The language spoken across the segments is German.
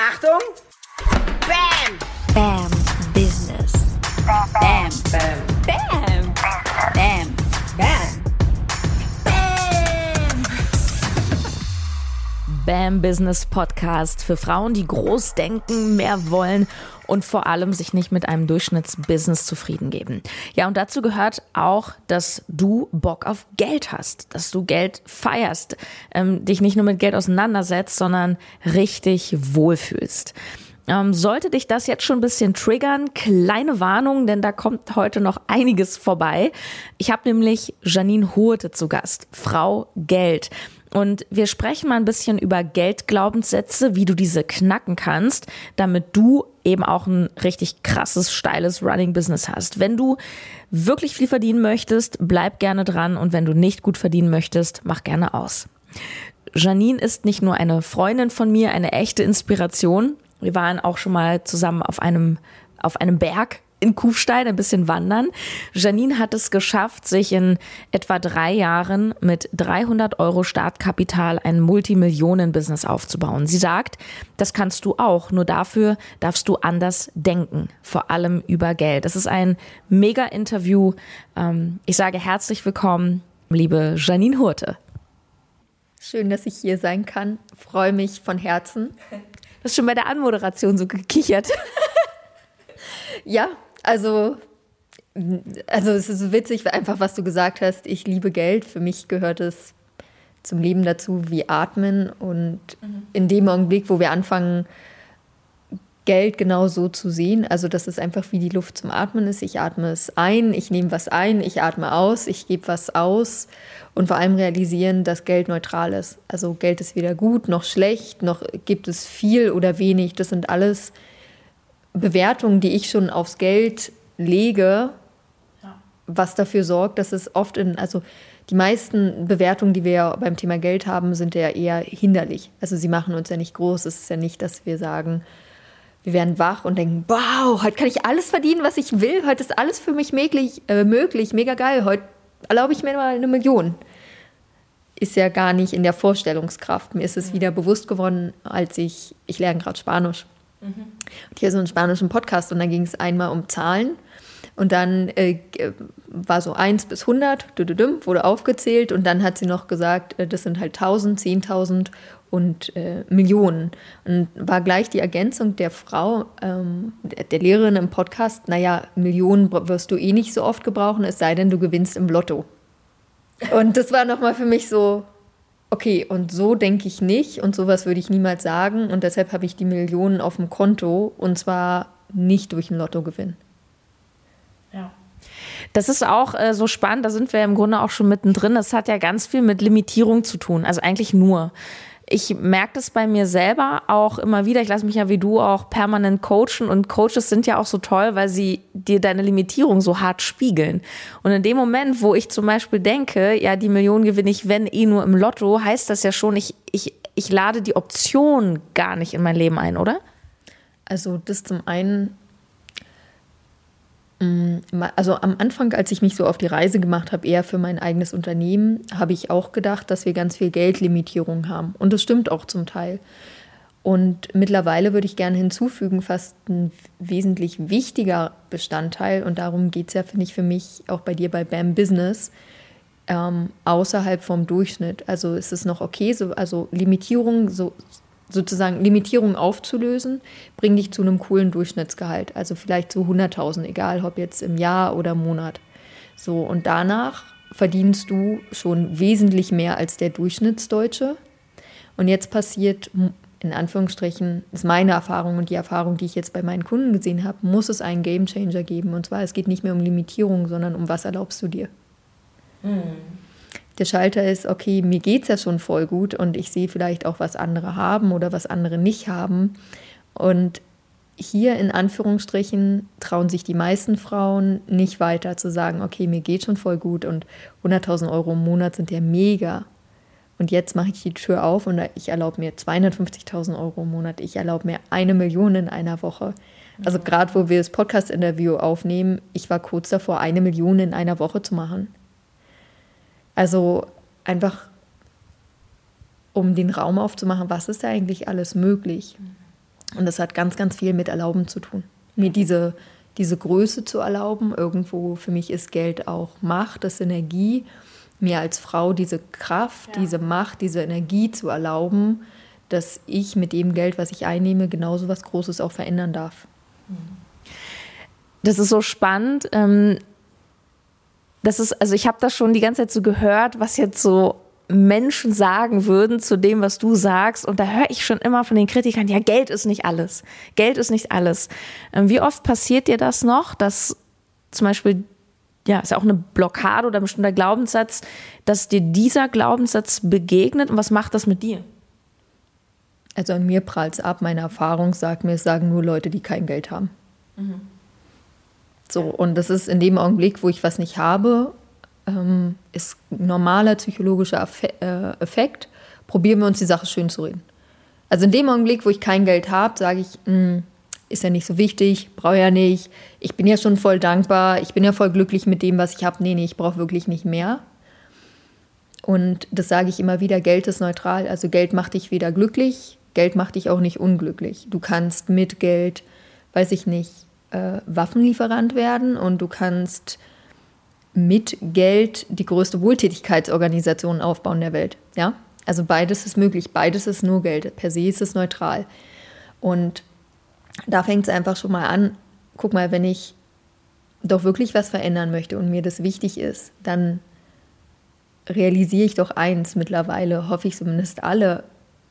Achtung! Bam! Bam Business. Bam! Bam! Bam. Bam. Bam! BAM Business Podcast für Frauen, die groß denken, mehr wollen und vor allem sich nicht mit einem Durchschnittsbusiness zufrieden geben. Ja, und dazu gehört auch, dass du Bock auf Geld hast, dass du Geld feierst, ähm, dich nicht nur mit Geld auseinandersetzt, sondern richtig wohlfühlst. Ähm, sollte dich das jetzt schon ein bisschen triggern, kleine Warnung, denn da kommt heute noch einiges vorbei. Ich habe nämlich Janine Hurte zu Gast, Frau Geld. Und wir sprechen mal ein bisschen über Geldglaubenssätze, wie du diese knacken kannst, damit du eben auch ein richtig krasses, steiles Running-Business hast. Wenn du wirklich viel verdienen möchtest, bleib gerne dran und wenn du nicht gut verdienen möchtest, mach gerne aus. Janine ist nicht nur eine Freundin von mir, eine echte Inspiration. Wir waren auch schon mal zusammen auf einem, auf einem Berg in Kufstein ein bisschen wandern. Janine hat es geschafft, sich in etwa drei Jahren mit 300 Euro Startkapital ein Multimillionen-Business aufzubauen. Sie sagt, das kannst du auch, nur dafür darfst du anders denken, vor allem über Geld. Es ist ein Mega-Interview. Ähm, ich sage herzlich willkommen, liebe Janine Hurte. Schön, dass ich hier sein kann. Freue mich von Herzen. Du hast schon bei der Anmoderation so gekichert. Ja, also, also es ist so witzig, einfach was du gesagt hast. Ich liebe Geld. Für mich gehört es zum Leben dazu wie Atmen. Und in dem Augenblick, wo wir anfangen, Geld genau so zu sehen, also dass es einfach wie die Luft zum Atmen ist. Ich atme es ein, ich nehme was ein, ich atme aus, ich gebe was aus und vor allem realisieren, dass Geld neutral ist. Also Geld ist weder gut noch schlecht, noch gibt es viel oder wenig. Das sind alles Bewertungen, die ich schon aufs Geld lege, was dafür sorgt, dass es oft in, also die meisten Bewertungen, die wir beim Thema Geld haben, sind ja eher hinderlich. Also sie machen uns ja nicht groß. Es ist ja nicht, dass wir sagen, wir werden wach und denken, wow, heute kann ich alles verdienen, was ich will. Heute ist alles für mich möglich, äh, möglich mega geil. Heute erlaube ich mir mal eine Million. Ist ja gar nicht in der Vorstellungskraft. Mir ist es wieder bewusst geworden, als ich, ich lerne gerade Spanisch. Und hier so einen spanischen Podcast und da ging es einmal um Zahlen. Und dann äh, war so 1 bis 100, wurde aufgezählt und dann hat sie noch gesagt, äh, das sind halt 1000, 10.000 und äh, Millionen. Und war gleich die Ergänzung der Frau, ähm, der Lehrerin im Podcast, naja, Millionen wirst du eh nicht so oft gebrauchen, es sei denn, du gewinnst im Lotto. Und das war nochmal für mich so, okay, und so denke ich nicht und sowas würde ich niemals sagen und deshalb habe ich die Millionen auf dem Konto und zwar nicht durch einen Lottogewinn. Ja. Das ist auch äh, so spannend, da sind wir im Grunde auch schon mittendrin. Das hat ja ganz viel mit Limitierung zu tun, also eigentlich nur. Ich merke das bei mir selber auch immer wieder. Ich lasse mich ja wie du auch permanent coachen und Coaches sind ja auch so toll, weil sie dir deine Limitierung so hart spiegeln. Und in dem Moment, wo ich zum Beispiel denke, ja, die Million gewinne ich, wenn eh nur im Lotto, heißt das ja schon, ich, ich, ich lade die Option gar nicht in mein Leben ein, oder? Also das zum einen, also am Anfang, als ich mich so auf die Reise gemacht habe, eher für mein eigenes Unternehmen, habe ich auch gedacht, dass wir ganz viel Geldlimitierung haben. Und das stimmt auch zum Teil. Und mittlerweile würde ich gerne hinzufügen, fast ein wesentlich wichtiger Bestandteil, und darum geht es ja, finde ich, für mich auch bei dir bei BAM Business, ähm, außerhalb vom Durchschnitt. Also ist es noch okay, so, also Limitierung, so, sozusagen Limitierung aufzulösen, bringt dich zu einem coolen Durchschnittsgehalt. Also vielleicht zu 100.000, egal ob jetzt im Jahr oder im Monat. So, und danach verdienst du schon wesentlich mehr als der Durchschnittsdeutsche. Und jetzt passiert, in Anführungsstrichen, ist meine Erfahrung und die Erfahrung, die ich jetzt bei meinen Kunden gesehen habe, muss es einen Gamechanger geben. Und zwar, es geht nicht mehr um Limitierung, sondern um was erlaubst du dir. Der Schalter ist, okay, mir geht es ja schon voll gut und ich sehe vielleicht auch, was andere haben oder was andere nicht haben. Und hier in Anführungsstrichen trauen sich die meisten Frauen nicht weiter zu sagen, okay, mir geht schon voll gut und 100.000 Euro im Monat sind ja mega. Und jetzt mache ich die Tür auf und ich erlaube mir 250.000 Euro im Monat. Ich erlaube mir eine Million in einer Woche. Also gerade wo wir das Podcast-Interview aufnehmen, ich war kurz davor, eine Million in einer Woche zu machen. Also einfach, um den Raum aufzumachen, was ist da eigentlich alles möglich? Und das hat ganz, ganz viel mit Erlauben zu tun. Mir diese, diese Größe zu erlauben. Irgendwo für mich ist Geld auch Macht, das ist Energie. Mir als Frau diese Kraft, Ja. diese Macht, diese Energie zu erlauben, dass ich mit dem Geld, was ich einnehme, genauso was Großes auch verändern darf. Das ist so spannend. Ähm, das ist, also ich habe das schon die ganze Zeit so gehört, was jetzt so Menschen sagen würden zu dem, was du sagst. Und da höre ich schon immer von den Kritikern, ja, Geld ist nicht alles. Geld ist nicht alles. Ähm, wie oft passiert dir das noch, dass zum Beispiel, ja, ist ja auch eine Blockade oder ein bestimmter Glaubenssatz, dass dir dieser Glaubenssatz begegnet und was macht das mit dir? Also an mir prallt es ab. Meine Erfahrung sagt mir, es sagen nur Leute, die kein Geld haben. So, und das ist in dem Augenblick, wo ich was nicht habe, ähm, ist normaler psychologischer äh, Effekt. Probieren wir uns die Sache schön zu reden. Also in dem Augenblick, wo ich kein Geld habe, sage ich, "Hm, ist ja nicht so wichtig, brauche ja nicht. Ich bin ja schon voll dankbar, ich bin ja voll glücklich mit dem, was ich habe. Nee, nee, ich brauche wirklich nicht mehr. Und das sage ich immer wieder, Geld ist neutral. Also Geld macht dich weder glücklich, Geld macht dich auch nicht unglücklich. Du kannst mit Geld, weiß ich nicht, äh, Waffenlieferant werden und du kannst mit Geld die größte Wohltätigkeitsorganisation aufbauen der Welt. Ja? Also beides ist möglich, beides ist nur Geld. Per se ist es neutral. Und da fängt es einfach schon mal an. Guck mal, wenn ich doch wirklich was verändern möchte und mir das wichtig ist, dann realisiere ich doch eins mittlerweile, hoffe ich zumindest alle,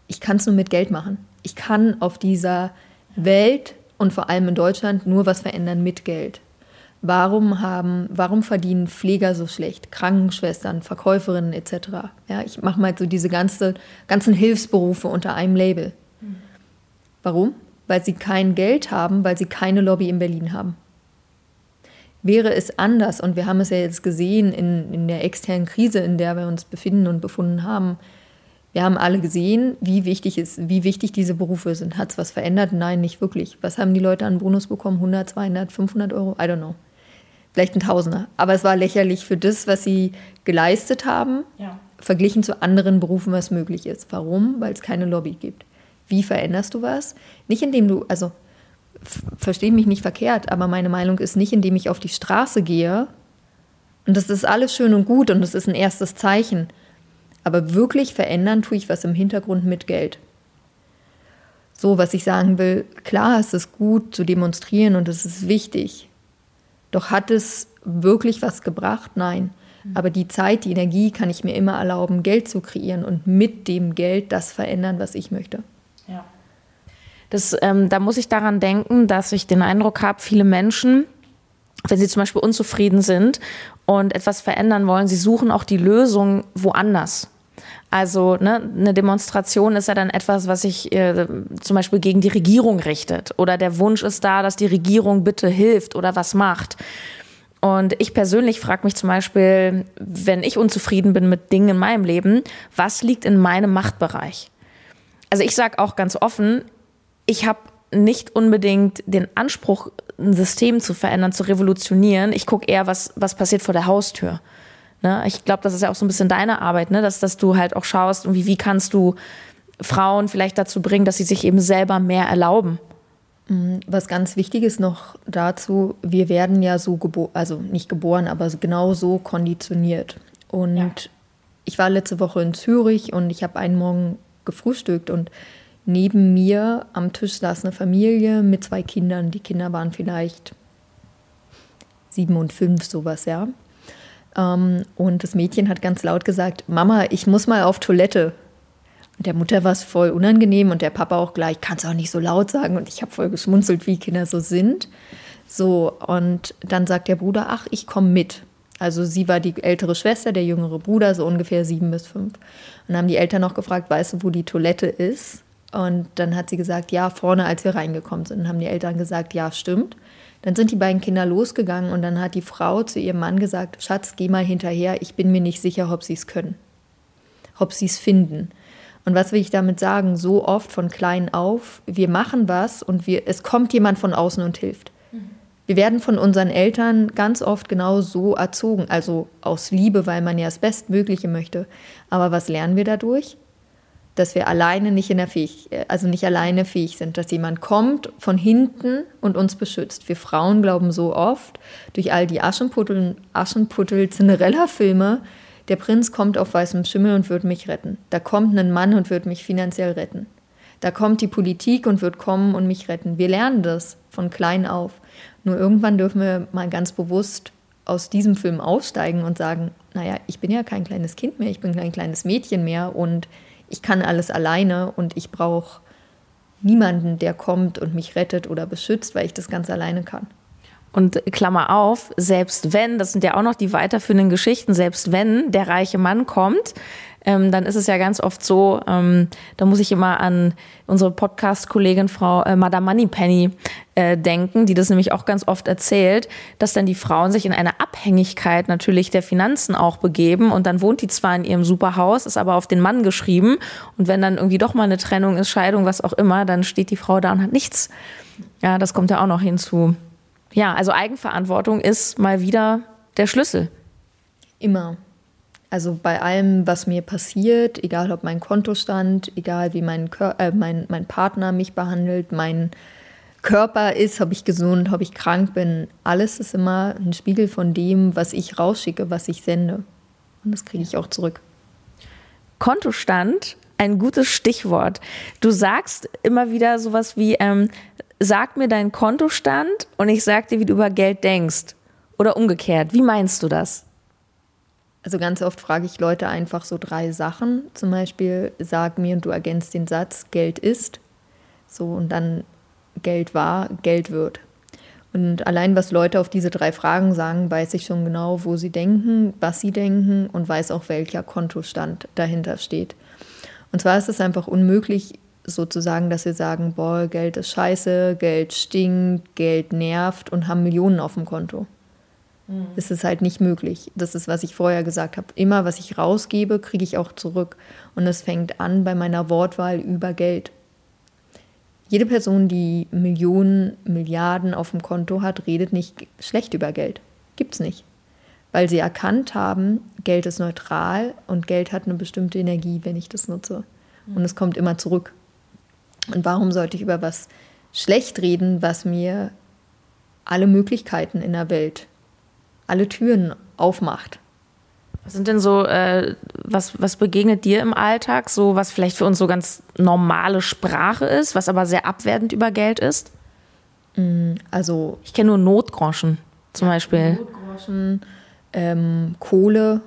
ich kann es nur mit Geld machen. Ich kann auf dieser Welt und vor allem in Deutschland nur was verändern mit Geld. Warum haben, warum verdienen Pfleger so schlecht, Krankenschwestern, Verkäuferinnen etc. Ja, ich mache mal so diese ganze, ganzen Hilfsberufe unter einem Label. Warum? Weil sie kein Geld haben, weil sie keine Lobby in Berlin haben. Wäre es anders, und wir haben es ja jetzt gesehen in, in der externen Krise, in der wir uns befinden und befunden haben, wir haben alle gesehen, wie wichtig, ist, wie wichtig diese Berufe sind. Hat es was verändert? Nein, nicht wirklich. Was haben die Leute an Bonus bekommen? 100, 200, 500 Euro? I don't know. Vielleicht ein Tausender. Aber es war lächerlich für das, was sie geleistet haben, Ja. verglichen zu anderen Berufen, was möglich ist. Warum? Weil es keine Lobby gibt. Wie veränderst du was? Nicht indem du, also f- versteh mich nicht verkehrt, aber meine Meinung ist nicht, indem ich auf die Straße gehe. Und das ist alles schön und gut und das ist ein erstes Zeichen. Aber wirklich verändern tue ich was im Hintergrund mit Geld. So, was ich sagen will, klar ist es gut zu demonstrieren und es ist wichtig. Doch hat es wirklich was gebracht? Nein. Aber die Zeit, die Energie kann ich mir immer erlauben, Geld zu kreieren und mit dem Geld das verändern, was ich möchte. Ja. Das, ähm, da muss ich daran denken, dass ich den Eindruck habe, viele Menschen, wenn sie zum Beispiel unzufrieden sind und etwas verändern wollen, sie suchen auch die Lösung woanders. Also ne, eine Demonstration ist ja dann etwas, was sich äh, zum Beispiel gegen die Regierung richtet. Oder der Wunsch ist da, dass die Regierung bitte hilft oder was macht. Und ich persönlich frage mich zum Beispiel, wenn ich unzufrieden bin mit Dingen in meinem Leben, was liegt in meinem Machtbereich? Also ich sage auch ganz offen, ich habe nicht unbedingt den Anspruch, ein System zu verändern, zu revolutionieren. Ich gucke eher, was, was passiert vor der Haustür. Ne? Ich glaube, das ist ja auch so ein bisschen deine Arbeit, ne? dass, dass du halt auch schaust, irgendwie, wie kannst du Frauen vielleicht dazu bringen, dass sie sich eben selber mehr erlauben. Was ganz wichtig ist noch dazu, wir werden ja so geboren, also nicht geboren, aber genau so konditioniert. Und Ja. ich war letzte Woche in Zürich und ich habe einen Morgen gefrühstückt und neben mir am Tisch saß eine Familie mit zwei Kindern. Die Kinder waren vielleicht sieben und fünf, sowas, ja. Ähm, und das Mädchen hat ganz laut gesagt, Mama, ich muss mal auf Toilette. Und der Mutter war es voll unangenehm und der Papa auch gleich, kannst auch nicht so laut sagen. Und ich habe voll geschmunzelt, wie Kinder so sind. So, und dann sagt der Bruder, ach, ich komme mit. Also sie war die ältere Schwester, der jüngere Bruder, so ungefähr sieben bis fünf. Und dann haben die Eltern noch gefragt, weißt du, wo die Toilette ist? Und dann hat sie gesagt, ja, vorne, als wir reingekommen sind. Dann haben die Eltern gesagt, ja, stimmt. Dann sind die beiden Kinder losgegangen und dann hat die Frau zu ihrem Mann gesagt, Schatz, geh mal hinterher, ich bin mir nicht sicher, ob sie es können, ob sie es finden. Und was will ich damit sagen? So oft von klein auf, wir machen was und wir, es kommt jemand von außen und hilft. Wir werden von unseren Eltern ganz oft genau so erzogen, also aus Liebe, weil man ja das Bestmögliche möchte. Aber was lernen wir dadurch? Dass wir alleine nicht in der fähig, also nicht alleine fähig sind, dass jemand kommt von hinten und uns beschützt. Wir Frauen glauben so oft durch all die Aschenputtel, Aschenputtel Cinderella-Filme, der Prinz kommt auf weißem Schimmel und wird mich retten. Da kommt ein Mann und wird mich finanziell retten. Da kommt die Politik und wird kommen und mich retten. Wir lernen das von klein auf. Nur irgendwann dürfen wir mal ganz bewusst aus diesem Film aussteigen und sagen, naja, ich bin ja kein kleines Kind mehr, ich bin kein kleines Mädchen mehr und ich kann alles alleine und ich brauche niemanden, der kommt und mich rettet oder beschützt, weil ich das ganz alleine kann. Und Klammer auf, selbst wenn, das sind ja auch noch die weiterführenden Geschichten, selbst wenn der reiche Mann kommt, ähm, dann ist es ja ganz oft so, ähm, da muss ich immer an unsere Podcast-Kollegin Frau äh, Madame Moneypenny äh, denken, die das nämlich auch ganz oft erzählt, dass dann die Frauen sich in eine Abhängigkeit natürlich der Finanzen auch begeben und dann wohnt die zwar in ihrem Superhaus, ist aber auf den Mann geschrieben und wenn dann irgendwie doch mal eine Trennung ist, Scheidung, was auch immer, dann steht die Frau da und hat nichts. Ja, das kommt ja auch noch hinzu. Ja, also Eigenverantwortung ist mal wieder der Schlüssel. Immer. Also bei allem, was mir passiert, egal ob mein Kontostand, egal wie mein, Kör äh, mein, mein Partner mich behandelt, mein Körper ist, ob ich gesund, ob ich krank bin, alles ist immer ein Spiegel von dem, was ich rausschicke, was ich sende. Und das kriege ich auch zurück. Kontostand, ein gutes Stichwort. Du sagst immer wieder sowas wie, ähm, sag mir deinen Kontostand und ich sag dir, wie du über Geld denkst. Oder umgekehrt. Wie meinst du das? Also ganz oft frage ich Leute einfach so drei Sachen. Zum Beispiel, sag mir und du ergänzt den Satz, Geld ist. So und dann Geld war, Geld wird. Und allein was Leute auf diese drei Fragen sagen, weiß ich schon genau, wo sie denken, was sie denken und weiß auch, welcher Kontostand dahinter steht. Und zwar ist es einfach unmöglich, sozusagen, dass wir sagen, boah, Geld ist scheiße, Geld stinkt, Geld nervt und haben Millionen auf dem Konto. Mhm. Es ist halt nicht möglich. Das ist, was ich vorher gesagt habe. Immer, was ich rausgebe, kriege ich auch zurück. Und es fängt an bei meiner Wortwahl über Geld. Jede Person, die Millionen, Milliarden auf dem Konto hat, redet nicht schlecht über Geld. Gibt's nicht. Weil sie erkannt haben, Geld ist neutral und Geld hat eine bestimmte Energie, wenn ich das nutze. Und es kommt immer zurück. Und warum sollte ich über was schlecht reden, was mir alle Möglichkeiten in der Welt alle Türen aufmacht. Was sind denn so, äh, was, was begegnet dir im Alltag, so was vielleicht für uns so ganz normale Sprache ist, was aber sehr abwertend über Geld ist? Mm, also. Ich kenne nur Notgroschen zum Beispiel. Notgroschen, ähm, Kohle,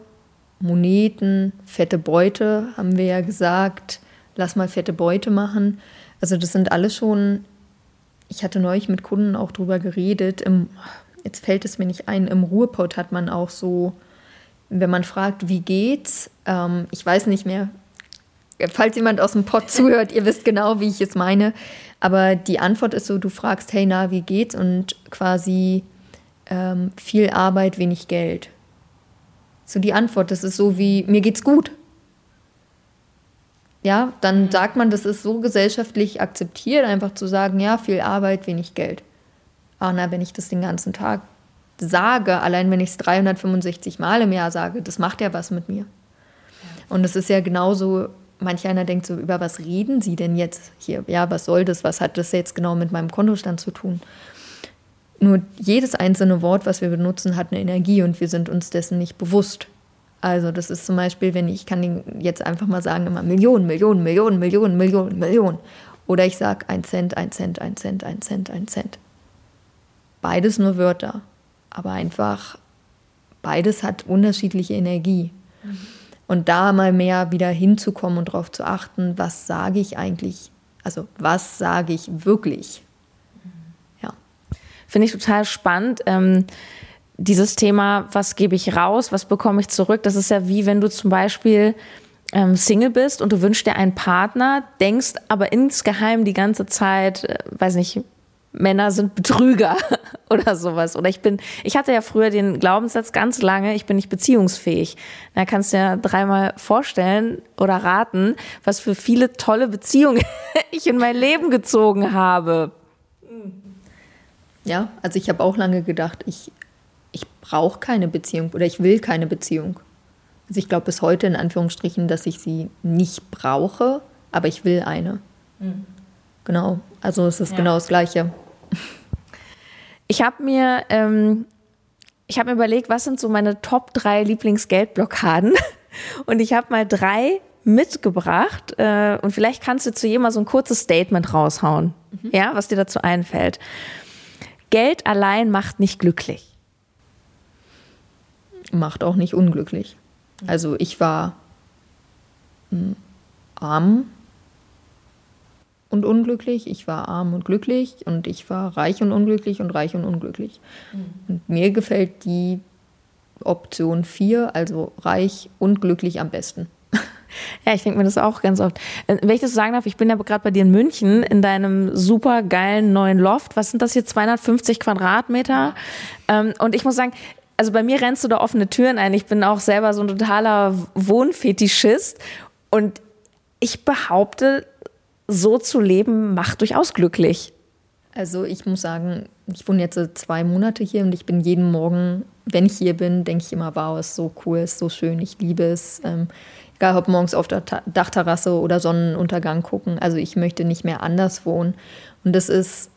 Moneten, fette Beute, haben wir ja gesagt. Lass mal fette Beute machen. Also, das sind alles schon. Ich hatte neulich mit Kunden auch drüber geredet. Im, jetzt fällt es mir nicht ein, im Ruhrpott hat man auch so, wenn man fragt, wie geht's, ähm, ich weiß nicht mehr, falls jemand aus dem Pott zuhört, ihr wisst genau, wie ich es meine, aber die Antwort ist so, du fragst, hey, na, wie geht's und quasi ähm, viel Arbeit, wenig Geld. So die Antwort, das ist so wie, mir geht's gut. Ja, dann mhm. sagt man, das ist so gesellschaftlich akzeptiert, einfach zu sagen, ja, viel Arbeit, wenig Geld ah, na, wenn ich das den ganzen Tag sage, allein wenn ich es 365 Mal im Jahr sage, das macht ja was mit mir. Und es ist ja genauso, manch einer denkt so, über was reden Sie denn jetzt hier? Ja, was soll das? Was hat das jetzt genau mit meinem Kontostand zu tun? Nur jedes einzelne Wort, was wir benutzen, hat eine Energie und wir sind uns dessen nicht bewusst. Also das ist zum Beispiel, wenn ich, kann jetzt einfach mal sagen, immer Millionen, Millionen, Millionen, Millionen, Millionen, Millionen. Oder ich sage ein Cent, ein Cent, ein Cent, ein Cent, ein Cent. Beides nur Wörter, aber einfach beides hat unterschiedliche Energie. Und da mal mehr wieder hinzukommen und darauf zu achten, was sage ich eigentlich, also was sage ich wirklich. Ja. Finde ich total spannend. Ähm, dieses Thema, was gebe ich raus, was bekomme ich zurück, das ist ja wie wenn du zum Beispiel ähm, Single bist und du wünschst dir einen Partner, denkst aber insgeheim die ganze Zeit, äh, weiß nicht, Männer sind Betrüger oder sowas. Oder ich bin, ich hatte ja früher den Glaubenssatz ganz lange, ich bin nicht beziehungsfähig. Da kannst du ja dreimal vorstellen oder raten, was für viele tolle Beziehungen ich in mein Leben gezogen habe. Ja, also ich habe auch lange gedacht, ich, ich brauche keine Beziehung oder ich will keine Beziehung. Also ich glaube bis heute in Anführungsstrichen, dass ich sie nicht brauche, aber ich will eine. Genau, also es ist genau das Gleiche. Ich habe mir, ähm, ich habe mir überlegt, was sind so meine Top 3 Lieblingsgeldblockaden? Und ich habe mal drei mitgebracht. Äh, und vielleicht kannst du zu jedem mal so ein kurzes Statement raushauen, ja, was dir dazu einfällt. Geld allein macht nicht glücklich. Macht auch nicht unglücklich. Also ich war mm, arm und unglücklich, ich war arm und glücklich und ich war reich und unglücklich und reich und unglücklich. Und mir gefällt die Option 4, also reich und glücklich am besten. Ja, ich denke mir das auch ganz oft. Äh, Wenn ich das so sagen darf, ich bin ja gerade bei dir in München in deinem super geilen neuen Loft. Was sind das hier? 250 Quadratmeter. Ähm, und ich muss sagen, also bei mir rennst du da offene Türen ein. Ich bin auch selber so ein totaler Wohnfetischist. Und ich behaupte, so zu leben macht durchaus glücklich. Also ich muss sagen, ich wohne jetzt zwei Monate hier und ich bin jeden Morgen, wenn ich hier bin, denke ich immer, wow, ist so cool, ist so schön, ich liebe es. Ähm, egal ob morgens auf der Ta Dachterrasse oder Sonnenuntergang gucken. Also ich möchte nicht mehr anders wohnen. Und das ist,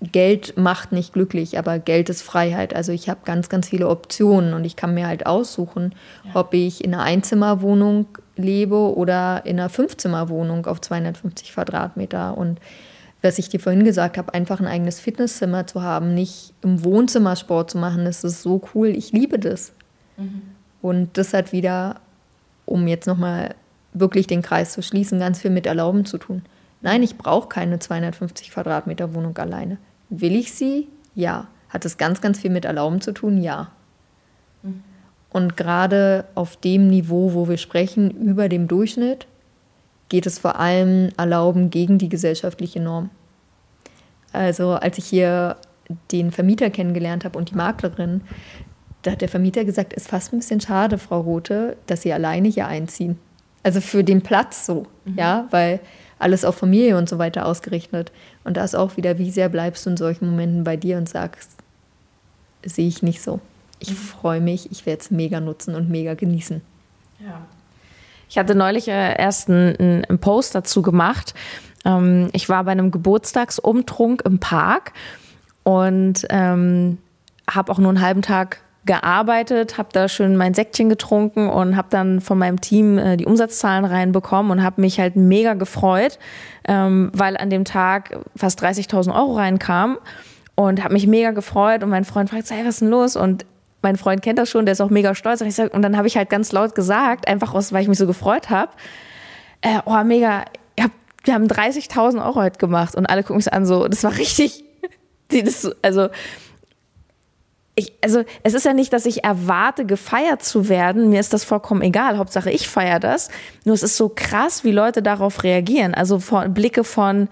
Geld macht nicht glücklich, aber Geld ist Freiheit. Also ich habe ganz, ganz viele Optionen und ich kann mir halt aussuchen, ob ich in einer Einzimmerwohnung lebe oder in einer Fünfzimmerwohnung auf 250 Quadratmeter. Und was ich dir vorhin gesagt habe, einfach ein eigenes Fitnesszimmer zu haben, nicht im Wohnzimmer Sport zu machen, das ist so cool. Ich liebe das. Und das hat wieder, um jetzt nochmal wirklich den Kreis zu schließen, ganz viel mit Erlauben zu tun. Nein, ich brauche keine 250 Quadratmeter Wohnung alleine. Will ich sie? Ja. Hat es ganz, ganz viel mit Erlauben zu tun? Ja. Und gerade auf dem Niveau, wo wir sprechen, über dem Durchschnitt, geht es vor allem Erlauben gegen die gesellschaftliche Norm. Also als ich hier den Vermieter kennengelernt habe und die Maklerin, da hat der Vermieter gesagt, ist fast ein bisschen schade, Frau Rote, dass Sie alleine hier einziehen. Also für den Platz so, ja, weil alles auf Familie und so weiter ausgerichtet. Und da ist auch wieder, wie sehr bleibst du in solchen Momenten bei dir und sagst, sehe ich nicht so. Ich freue mich, ich werde es mega nutzen und mega genießen. Ich hatte neulich äh, erst einen, einen Post dazu gemacht. Ähm, ich war bei einem Geburtstagsumtrunk im Park und ähm, habe auch nur einen halben Tag gearbeitet, habe da schön mein Säckchen getrunken und habe dann von meinem Team äh, die Umsatzzahlen reinbekommen und habe mich halt mega gefreut, ähm, weil an dem Tag fast 30.000 Euro reinkamen und habe mich mega gefreut und mein Freund fragt, hey, was ist denn los? Und mein Freund kennt das schon, der ist auch mega stolz. Und, sag, und dann habe ich halt ganz laut gesagt, einfach aus, weil ich mich so gefreut habe, äh, oh mega, habt, wir haben 30.000 Euro heute gemacht und alle gucken mich an, so, das war richtig, das, also ich, also es ist ja nicht, dass ich erwarte, gefeiert zu werden. Mir ist das vollkommen egal. Hauptsache ich feiere das. Nur es ist so krass, wie Leute darauf reagieren. Also von, Blicke von,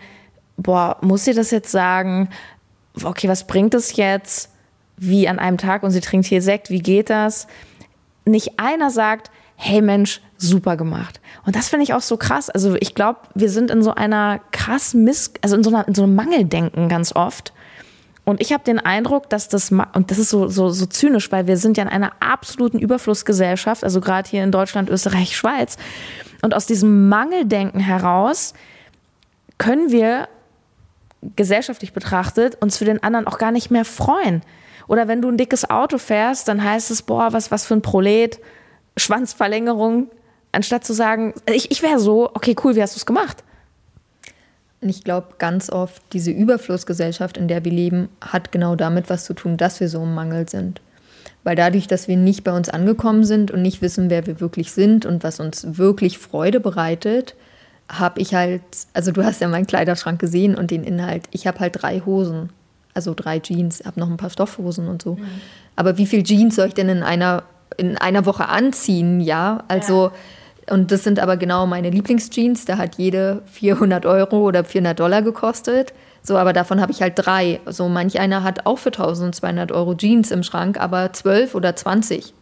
boah, muss sie das jetzt sagen? Okay, was bringt es jetzt? Wie an einem Tag und sie trinkt hier Sekt, wie geht das? Nicht einer sagt, hey Mensch, super gemacht. Und das finde ich auch so krass. Also ich glaube, wir sind in so einer krass Miss, also in so, einer, in so einem Mangeldenken ganz oft. Und ich habe den Eindruck, dass das, und das ist so, so, so zynisch, weil wir sind ja in einer absoluten Überflussgesellschaft, also gerade hier in Deutschland, Österreich, Schweiz. Und aus diesem Mangeldenken heraus können wir gesellschaftlich betrachtet uns für den anderen auch gar nicht mehr freuen. Oder wenn du ein dickes Auto fährst, dann heißt es, boah, was, was für ein Prolet, Schwanzverlängerung, anstatt zu sagen, ich, ich wäre so, okay, cool, wie hast du es gemacht? Ich glaube, ganz oft diese Überflussgesellschaft, in der wir leben, hat genau damit was zu tun, dass wir so im Mangel sind. Weil dadurch, dass wir nicht bei uns angekommen sind und nicht wissen, wer wir wirklich sind und was uns wirklich Freude bereitet, habe ich halt, also du hast ja meinen Kleiderschrank gesehen und den Inhalt, ich habe halt drei Hosen, also drei Jeans, habe noch ein paar Stoffhosen und so. Aber wie viel Jeans soll ich denn in einer, in einer Woche anziehen? Ja, also, und das sind aber genau meine Lieblingsjeans, da hat jede 400 Euro oder 400 Dollar gekostet. So, aber davon habe ich halt drei. So, manch einer hat auch für 1200 Euro Jeans im Schrank, aber 12 oder 20.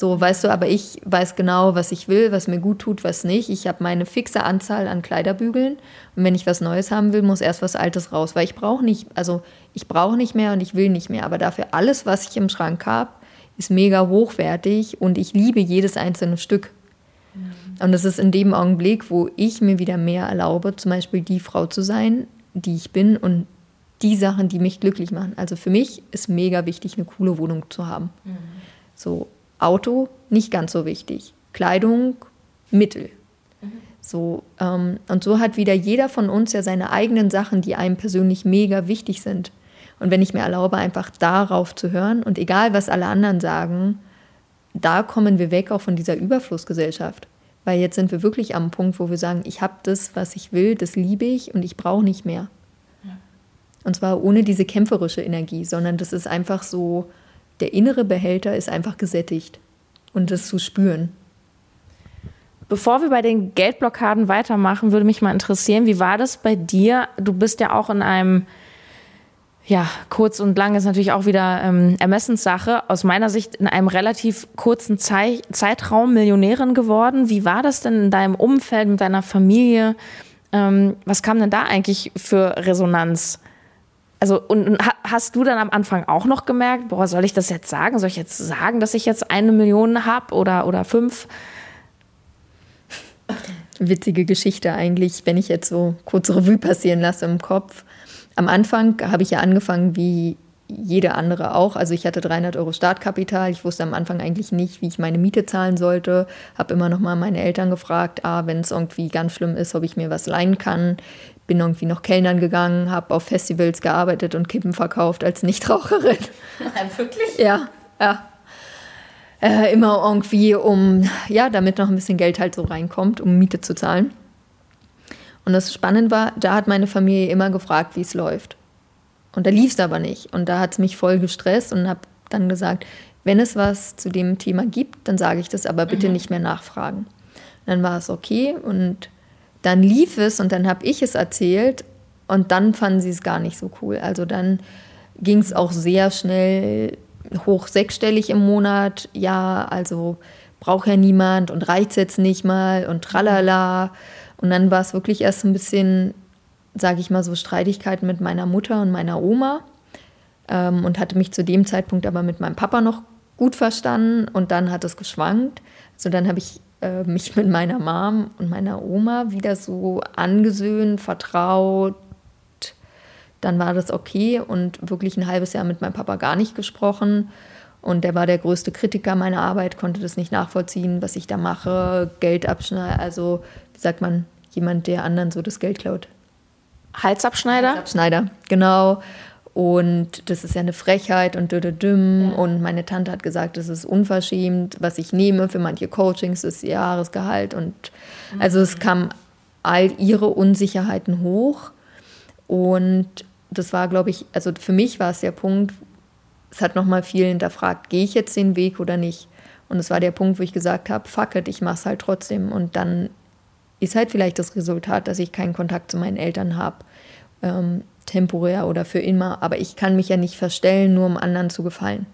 So, weißt du, aber ich weiß genau, was ich will, was mir gut tut, was nicht. Ich habe meine fixe Anzahl an Kleiderbügeln. Und wenn ich was Neues haben will, muss erst was Altes raus. Weil ich brauche nicht, also ich brauche nicht mehr und ich will nicht mehr. Aber dafür alles, was ich im Schrank habe, ist mega hochwertig und ich liebe jedes einzelne Stück. Und es ist in dem Augenblick, wo ich mir wieder mehr erlaube, zum Beispiel die Frau zu sein, die ich bin und die Sachen, die mich glücklich machen. Also für mich ist mega wichtig, eine coole Wohnung zu haben. So Auto nicht ganz so wichtig, Kleidung mittel. So, ähm, und so hat wieder jeder von uns ja seine eigenen Sachen, die einem persönlich mega wichtig sind. Und wenn ich mir erlaube, einfach darauf zu hören und egal, was alle anderen sagen, da kommen wir weg auch von dieser Überflussgesellschaft. Weil jetzt sind wir wirklich am Punkt, wo wir sagen, ich habe das, was ich will, das liebe ich und ich brauche nicht mehr. Und zwar ohne diese kämpferische Energie, sondern das ist einfach so, der innere Behälter ist einfach gesättigt und das zu spüren. Bevor wir bei den Geldblockaden weitermachen, würde mich mal interessieren, wie war das bei dir? Du bist ja auch in einem, ja, kurz und lang ist natürlich auch wieder ähm, Ermessenssache, aus meiner Sicht in einem relativ kurzen Zei Zeitraum Millionärin geworden. Wie war das denn in deinem Umfeld, mit deiner Familie? Ähm, was kam denn da eigentlich für Resonanz? Also, und, hast du dann am Anfang auch noch gemerkt, boah, soll ich das jetzt sagen? Soll ich jetzt sagen, dass ich jetzt eine Million habe oder, oder fünf? Witzige Geschichte eigentlich, wenn ich jetzt so kurz Revue passieren lasse im Kopf. Am Anfang habe ich ja angefangen wie jede andere auch. Also ich hatte 300 Euro Startkapital. Ich wusste am Anfang eigentlich nicht, wie ich meine Miete zahlen sollte. Habe immer noch mal meine Eltern gefragt, ah, wenn es irgendwie ganz schlimm ist, ob ich mir was leihen kann. Bin irgendwie noch Kellnern gegangen, habe auf Festivals gearbeitet und Kippen verkauft als Nichtraucherin. Wirklich? Ja, ja. Äh, immer irgendwie, um, ja, damit noch ein bisschen Geld halt so reinkommt, um Miete zu zahlen. Und das spannend war, da hat meine Familie immer gefragt, wie es läuft. Und da lief es aber nicht. Und da hat es mich voll gestresst und habe dann gesagt, wenn es was zu dem Thema gibt, dann sage ich das, aber bitte mhm. nicht mehr nachfragen. Dann war es okay und dann lief es und dann habe ich es erzählt und dann fanden sie es gar nicht so cool. Also dann ging es auch sehr schnell hoch sechsstellig im Monat. Ja, also braucht ja niemand und reicht jetzt nicht mal und tralala. Und dann war es wirklich erst ein bisschen, sage ich mal, so Streitigkeiten mit meiner Mutter und meiner Oma ähm, und hatte mich zu dem Zeitpunkt aber mit meinem Papa noch gut verstanden und dann hat es geschwankt. Also dann habe ich äh, mich mit meiner Mom und meiner Oma wieder so angesöhnt, vertraut. Dann war das okay und wirklich ein halbes Jahr mit meinem Papa gar nicht gesprochen. Und der war der größte Kritiker meiner Arbeit, konnte das nicht nachvollziehen, was ich da mache, Geld abschneiden. Also, wie sagt man, jemand, der anderen so das Geld klaut. Halsabschneider? Halsabschneider, genau. Und das ist ja eine Frechheit und düm. Ja. Und meine Tante hat gesagt, das ist unverschämt, was ich nehme für manche Coachings, das Jahresgehalt. Und mhm. also es kam all ihre Unsicherheiten hoch. Und das war, glaube ich, also für mich war es der Punkt, es hat nochmal viel hinterfragt, gehe ich jetzt den Weg oder nicht? Und es war der Punkt, wo ich gesagt habe, fuck it, ich mach's halt trotzdem. Und dann ist halt vielleicht das Resultat, dass ich keinen Kontakt zu meinen Eltern habe. Ähm, temporär oder für immer, aber ich kann mich ja nicht verstellen, nur um anderen zu gefallen.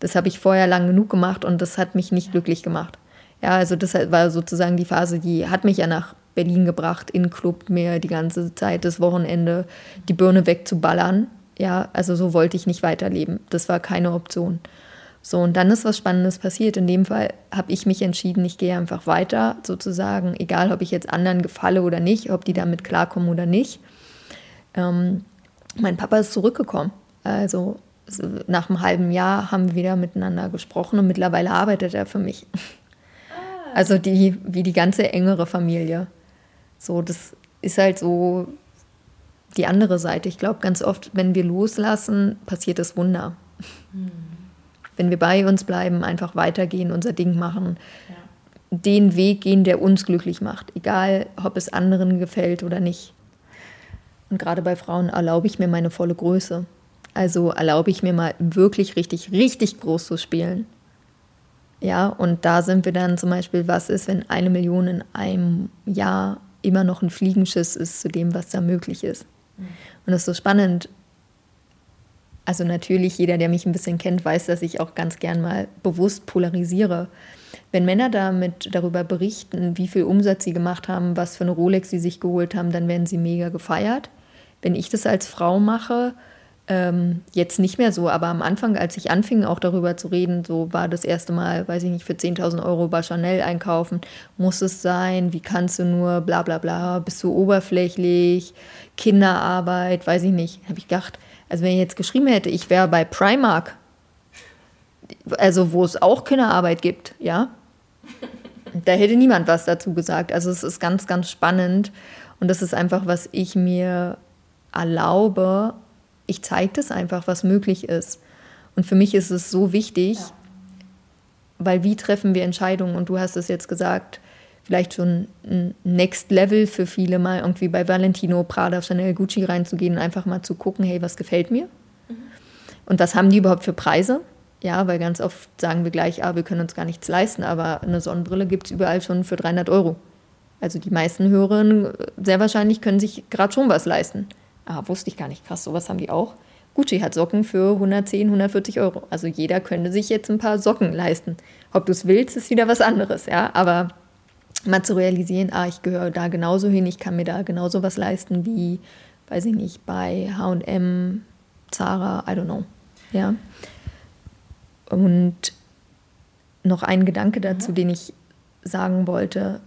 Das habe ich vorher lang genug gemacht und das hat mich nicht glücklich gemacht. Ja, also das war sozusagen die Phase, die hat mich ja nach Berlin gebracht, in Club mir die ganze Zeit, das Wochenende, die Birne wegzuballern. Ja, also so wollte ich nicht weiterleben. Das war keine Option. So, und dann ist was Spannendes passiert. In dem Fall habe ich mich entschieden, ich gehe einfach weiter, sozusagen, egal ob ich jetzt anderen gefalle oder nicht, ob die damit klarkommen oder nicht. Ähm, mein Papa ist zurückgekommen. Also nach einem halben Jahr haben wir wieder miteinander gesprochen und mittlerweile arbeitet er für mich. Ah. Also die, wie die ganze engere Familie. So, das ist halt so die andere Seite. Ich glaube, ganz oft, wenn wir loslassen, passiert das Wunder. Hm. Wenn wir bei uns bleiben, einfach weitergehen, unser Ding machen, ja. den Weg gehen, der uns glücklich macht. Egal, ob es anderen gefällt oder nicht. Und gerade bei Frauen erlaube ich mir meine volle Größe. Also erlaube ich mir mal wirklich richtig, richtig groß zu spielen. Ja, und da sind wir dann zum Beispiel, was ist, wenn eine Million in einem Jahr immer noch ein Fliegenschiss ist zu dem, was da möglich ist. Mhm. Und das ist so spannend. Also natürlich, jeder, der mich ein bisschen kennt, weiß, dass ich auch ganz gern mal bewusst polarisiere. Wenn Männer damit darüber berichten, wie viel Umsatz sie gemacht haben, was für eine Rolex sie sich geholt haben, dann werden sie mega gefeiert. Wenn ich das als Frau mache, Ähm, jetzt nicht mehr so, aber am Anfang, als ich anfing, auch darüber zu reden, so war das erste Mal, weiß ich nicht, für 10.000 Euro bei Chanel einkaufen. Muss es sein? Wie kannst du nur? Bla bla bla. Bist du oberflächlich? Kinderarbeit? Weiß ich nicht. Habe ich gedacht. Also, wenn ich jetzt geschrieben hätte, ich wäre bei Primark, also wo es auch Kinderarbeit gibt, ja, da hätte niemand was dazu gesagt. Also, es ist ganz, ganz spannend. Und das ist einfach, was ich mir erlaube, ich zeige das einfach, was möglich ist. Und für mich ist es so wichtig, ja. weil wie treffen wir Entscheidungen? Und du hast es jetzt gesagt, vielleicht schon ein Next Level für viele mal irgendwie bei Valentino, Prada, Chanel, Gucci reinzugehen und einfach mal zu gucken, hey, was gefällt mir? Mhm. Und was haben die überhaupt für Preise? Ja, weil ganz oft sagen wir gleich, ah, wir können uns gar nichts leisten, aber eine Sonnenbrille gibt es überall schon für 300 Euro. Also die meisten Hörerinnen sehr wahrscheinlich können sich gerade schon was leisten. Ah, wusste ich gar nicht. Krass, sowas haben die auch. Gucci hat Socken für 110, 140 Euro. Also jeder könnte sich jetzt ein paar Socken leisten. Ob du es willst, ist wieder was anderes, ja. Aber mal zu realisieren, ah, ich gehöre da genauso hin, ich kann mir da genauso was leisten wie, weiß ich nicht, bei H&M, Zara, I don't know, ja. Und noch ein Gedanke dazu, mhm. den ich sagen wollte.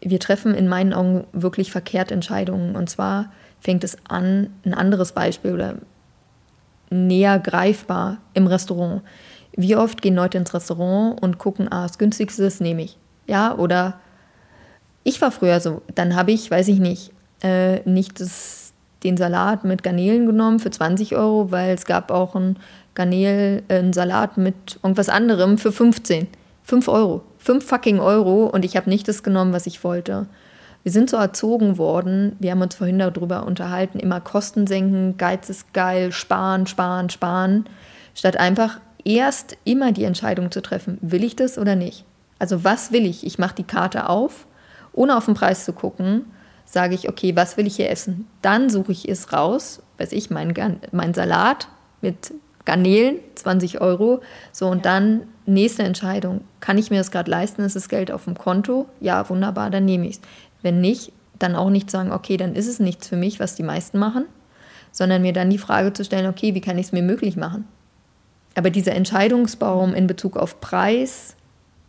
Wir treffen in meinen Augen wirklich verkehrt Entscheidungen. Und zwar fängt es an, ein anderes Beispiel oder näher greifbar im Restaurant. Wie oft gehen Leute ins Restaurant und gucken, ah, das günstigste das nehme ich. Ja, oder ich war früher so, dann habe ich, weiß ich nicht, äh, nicht das, den Salat mit Garnelen genommen für 20 Euro, weil es gab auch einen Garnel, äh, einen Salat mit irgendwas anderem für 15. 5 Euro. 5 fucking Euro und ich habe nicht das genommen, was ich wollte. Wir sind so erzogen worden, wir haben uns vorhin darüber unterhalten, immer Kosten senken, Geiz ist geil, sparen, sparen, sparen, statt einfach erst immer die Entscheidung zu treffen, will ich das oder nicht? Also was will ich? Ich mache die Karte auf, ohne auf den Preis zu gucken, sage ich, okay, was will ich hier essen? Dann suche ich es raus, weiß ich, mein, mein Salat mit Garnelen, 20 Euro. So, und ja. dann nächste Entscheidung. Kann ich mir das gerade leisten? Ist das Geld auf dem Konto? Ja, wunderbar, dann nehme ich es. Wenn nicht, dann auch nicht sagen, okay, dann ist es nichts für mich, was die meisten machen, sondern mir dann die Frage zu stellen, okay, wie kann ich es mir möglich machen? Aber dieser Entscheidungsbaum in Bezug auf Preis,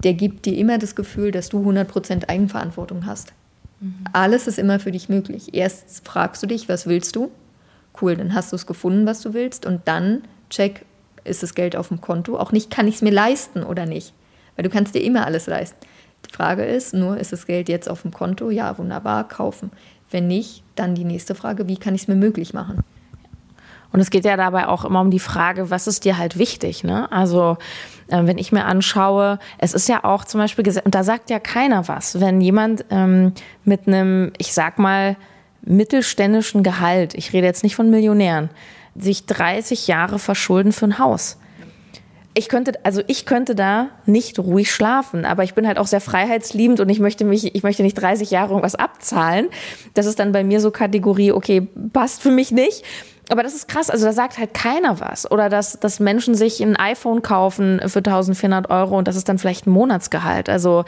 der gibt dir immer das Gefühl, dass du 100% Eigenverantwortung hast. Mhm. Alles ist immer für dich möglich. Erst fragst du dich, was willst du? Cool, dann hast du es gefunden, was du willst. Und dann check, ist das Geld auf dem Konto? Auch nicht, kann ich es mir leisten oder nicht? Weil du kannst dir immer alles leisten. Die Frage ist nur, ist das Geld jetzt auf dem Konto? Ja, wunderbar, kaufen. Wenn nicht, dann die nächste Frage, wie kann ich es mir möglich machen? Und es geht ja dabei auch immer um die Frage, was ist dir halt wichtig? Ne? Also äh, wenn ich mir anschaue, es ist ja auch zum Beispiel, und da sagt ja keiner was, wenn jemand ähm, mit einem, ich sag mal, mittelständischen Gehalt, ich rede jetzt nicht von Millionären, sich 30 Jahre verschulden für ein Haus ich könnte, also ich könnte da nicht ruhig schlafen, aber ich bin halt auch sehr freiheitsliebend und ich möchte mich, ich möchte nicht 30 Jahre irgendwas abzahlen. Das ist dann bei mir so Kategorie, okay, passt für mich nicht. Aber das ist krass, also da sagt halt keiner was. Oder dass, dass Menschen sich ein iPhone kaufen für 1400 Euro und das ist dann vielleicht ein Monatsgehalt. Also,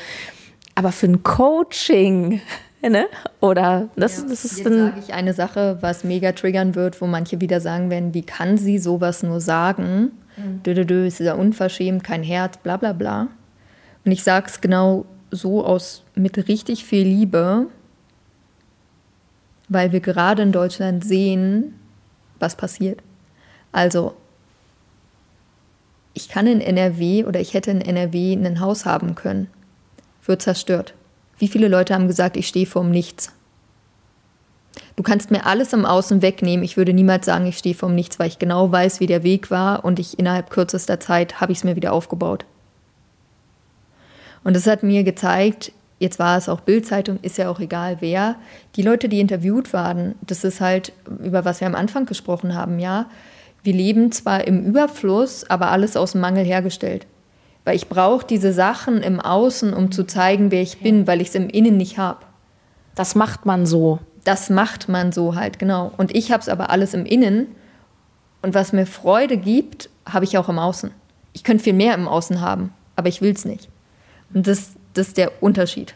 aber für ein Coaching, ne? Oder das, ja, das ist jetzt dann. sage ich eine Sache, was mega triggern wird, wo manche wieder sagen werden, wie kann sie sowas nur sagen? Mhm. Dö, dö, ist ja unverschämt, kein Herz, bla bla bla. Und ich sage es genau so aus mit richtig viel Liebe, weil wir gerade in Deutschland sehen, was passiert. Also, ich kann in NRW oder ich hätte in NRW ein Haus haben können, wird zerstört. Wie viele Leute haben gesagt, ich stehe vorm Nichts? Du kannst mir alles im Außen wegnehmen. Ich würde niemals sagen, ich stehe vorm Nichts, weil ich genau weiß, wie der Weg war und ich innerhalb kürzester Zeit habe ich es mir wieder aufgebaut. Und das hat mir gezeigt, jetzt war es auch Bildzeitung, ist ja auch egal wer, die Leute, die interviewt waren, das ist halt, über was wir am Anfang gesprochen haben, ja. Wir leben zwar im Überfluss, aber alles aus dem Mangel hergestellt. Weil ich brauche diese Sachen im Außen, um zu zeigen, wer ich bin, weil ich es im Innen nicht habe. Das macht man so das macht man so halt, genau. Und ich habe es aber alles im Innen. Und was mir Freude gibt, habe ich auch im Außen. Ich könnte viel mehr im Außen haben, aber ich will es nicht. Und das, das ist der Unterschied.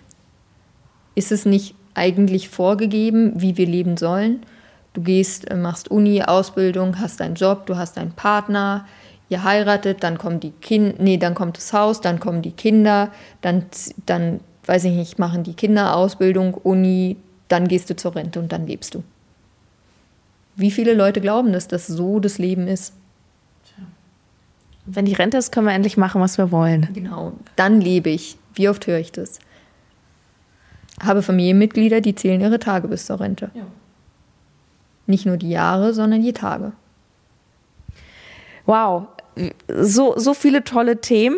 Ist es nicht eigentlich vorgegeben, wie wir leben sollen? Du gehst, äh, machst Uni, Ausbildung, hast deinen Job, du hast deinen Partner, ihr heiratet, dann kommen die Kinder, nee, dann kommt das Haus, dann kommen die Kinder, dann, dann, weiß ich nicht, machen die Kinder Ausbildung, Uni, dann gehst du zur Rente und dann lebst du. Wie viele Leute glauben, dass das so das Leben ist? Wenn die Rente ist, können wir endlich machen, was wir wollen. Genau, dann lebe ich. Wie oft höre ich das? Habe Familienmitglieder, die zählen ihre Tage bis zur Rente. Ja. Nicht nur die Jahre, sondern die Tage. Wow, so, so viele tolle Themen.